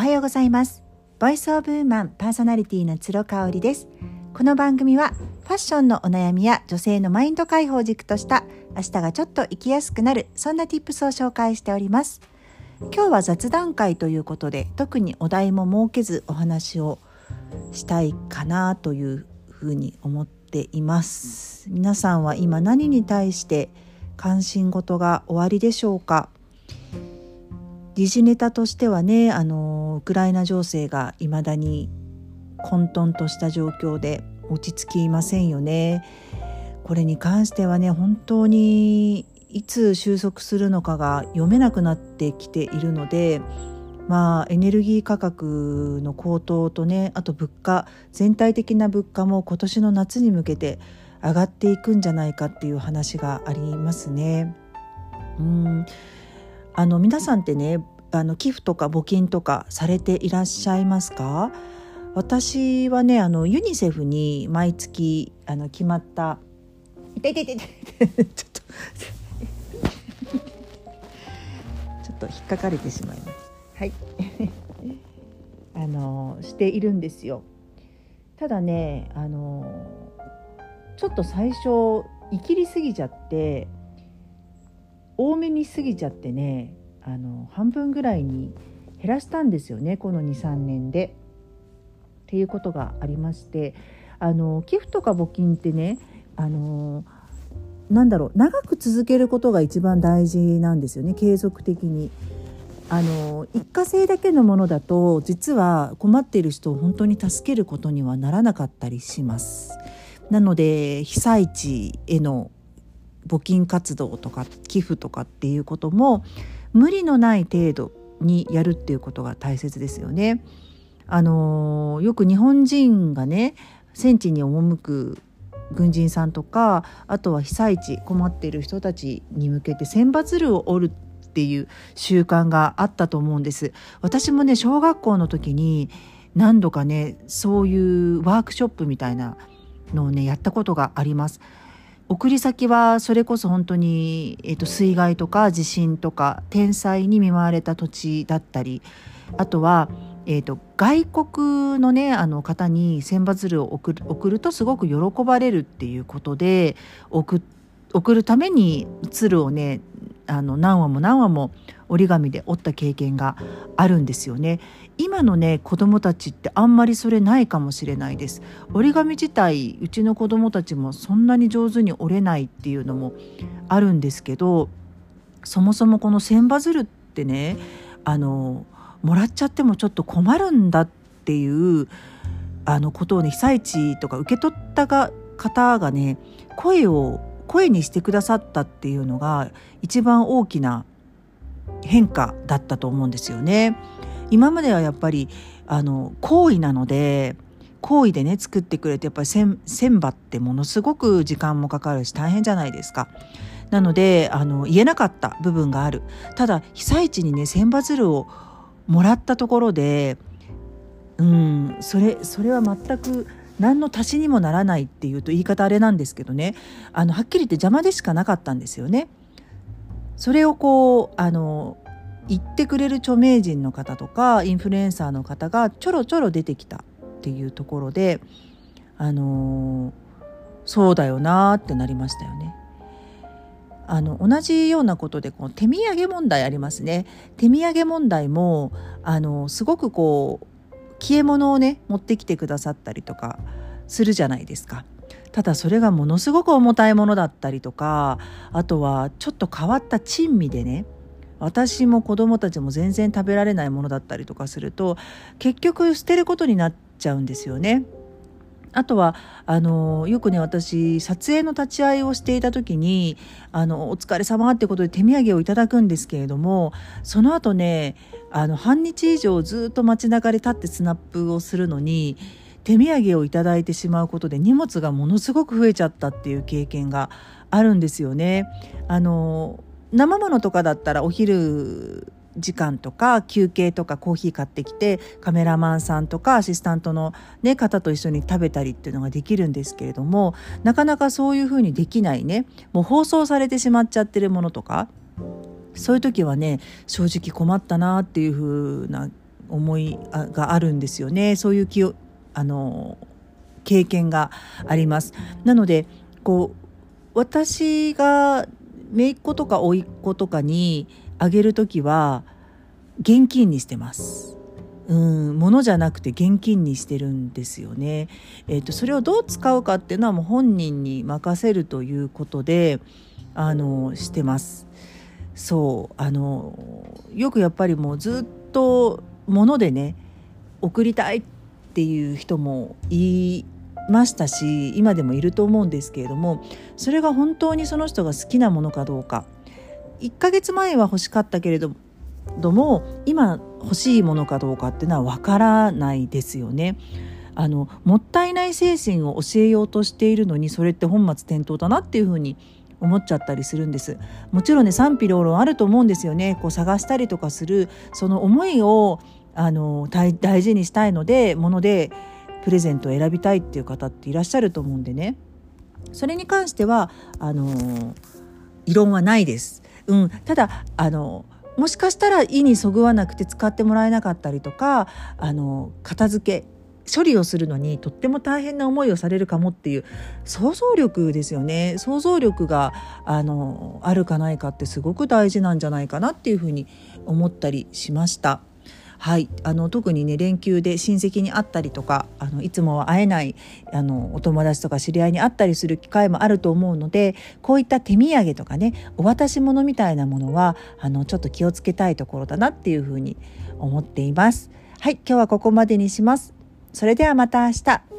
はようございます。ボイスオブウーマンパーソナリティの鶴香織です。この番組はファッションのお悩みや女性のマインド解放軸とした明日がちょっと生きやすくなるそんな tips を紹介しております。今日は雑談会ということで特にお題も設けずお話をしたいかなというふうに思っています。皆さんは今何に対して関心事が終わりでしょうか？時事ネタとしてはねあのウクライナ情勢がいまだに混沌とした状況で落ち着きませんよね。これに関してはね本当にいつ収束するのかが読めなくなってきているのでまあエネルギー価格の高騰とねあと物価全体的な物価も今年の夏に向けて上がっていくんじゃないかっていう話がありますね。うんあの皆さんってねあの寄付とか募金とかされていらっしゃいますか？私はねあのユニセフに毎月あの決まった。痛い痛い痛い痛い。ちょっと。ちょっと引っかかれてしまいます。はい。あのしているんですよ。ただねあのちょっと最初生きりすぎちゃって多めに過ぎちゃってねあの半分ぐらいに減らしたんですよねこの23年で。っていうことがありましてあの寄付とか募金ってねあのなんだろう長く続けることが一番大事なんですよね継続的に。あの一過性だけのものだと実は困っている人を本当に助けることにはならなかったりします。なので被災地への募金活動とか寄付とかっていうことも無理のない程度にやるっていうことが大切ですよね。あのよく日本人がね戦地に赴く軍人さんとかあとは被災地困っている人たちに向けて千羽鶴を折るっていう習慣があったと思うんです私もね小学校の時に何度かねそういうワークショップみたいなのをねやったことがあります送り先はそれこそ本当に、えー、と水害とか地震とか天災に見舞われた土地だったりあとは、えーと、外国の,、ね、あの方に千羽鶴を送る送るとすごく喜ばれるっていうことで送送るために鶴をねあの何話も何話も折り紙で折った経験があるんですよね。今のね子供たちってあんまりそれないかもしれないです折り紙自体うちの子供たちもそんなに上手に折れないっていうのもあるんですけどそもそもこの千羽鶴ってねあのもらっちゃってもちょっと困るんだっていうあのことをね被災地とか受け取ったが方がね声を声にしてくださったっていうのが一番大きな変化だったと思うんですよね。今まではやっぱりあの行為なので行為でね作ってくれてやっぱり千羽ってものすごく時間もかかるし大変じゃないですか。なのであの言えなかった部分があるただ被災地にね千羽鶴をもらったところでうんそれそれは全く何の足しにもならないっていうと言い方あれなんですけどねあのはっきり言って邪魔でしかなかったんですよね。それをこうあの言ってくれる著名人の方とかインフルエンサーの方がちょろちょろ出てきたっていうところであのそうだよなってなりましたよね。あの同じようなことでこの手土産問題ありますね。手土産問題もあのすごくこう消え物をね持ってきてくださったりとかするじゃないですか。ただそれがものすごく重たいものだったりとかあとはちょっと変わった珍味でね私も子供たちも全然食べられないものだったりとかすると結局捨てることになっちゃうんですよね。あとはあのよくね私撮影の立ち会いをしていた時にあのお疲れ様ってことで手土産をいただくんですけれどもその後ねあの半日以上ずっと街中で立ってスナップをするのに手土産をいただいてしまうことで荷物がものすごく増えちゃったっていう経験があるんですよね。あの生ものとかだったらお昼時間とか休憩とかコーヒー買ってきてカメラマンさんとかアシスタントの、ね、方と一緒に食べたりっていうのができるんですけれどもなかなかそういうふうにできないねもう放送されてしまっちゃってるものとかそういう時はね正直困ったなっていうふうな思いがあるんですよねそういう気をあの経験があります。なのでこう私が姪っ子とか甥っ子とかにあげる時は現金にしてます。うん、物じゃなくて現金にしてるんですよね。えーと、それをどう使うかっていうのはもう本人に任せるということであのしてます。そうあのよくやっぱりもうずっと物でね送りたいっていう人もいましたし今でもいると思うんですけれどもそれが本当にその人が好きなものかどうか1ヶ月前は欲しかったけれどども今欲しいものかどうかっていうのは分からないですよね。あのもったいない精神を教えようとしているのにそれって本末転倒だなっていうふうに思っちゃったりするんですもちろんね賛否両論あると思うんですよねこう探したりとかするその思いをあの大事にしたいのでものでプレゼントを選びたいっていう方っていらっしゃると思うんでねそれに関してはあの異論はないです。うん、ただあのもしかしたら意にそぐわなくて使ってもらえなかったりとかあの片付け処理をするのにとっても大変な思いをされるかもっていう想像力ですよね想像力があのあるかないかってすごく大事なんじゃないかなっていうふうに思ったりしました。はい、あの特にね連休で親戚に会ったりとかあのいつもは会えないあのお友達とか知り合いに会ったりする機会もあると思うのでこういった手土産とかねお渡し物みたいなものはあのちょっと気をつけたいところだなっていうふうに思っています。はい今日はここまでにします。それではまた明日。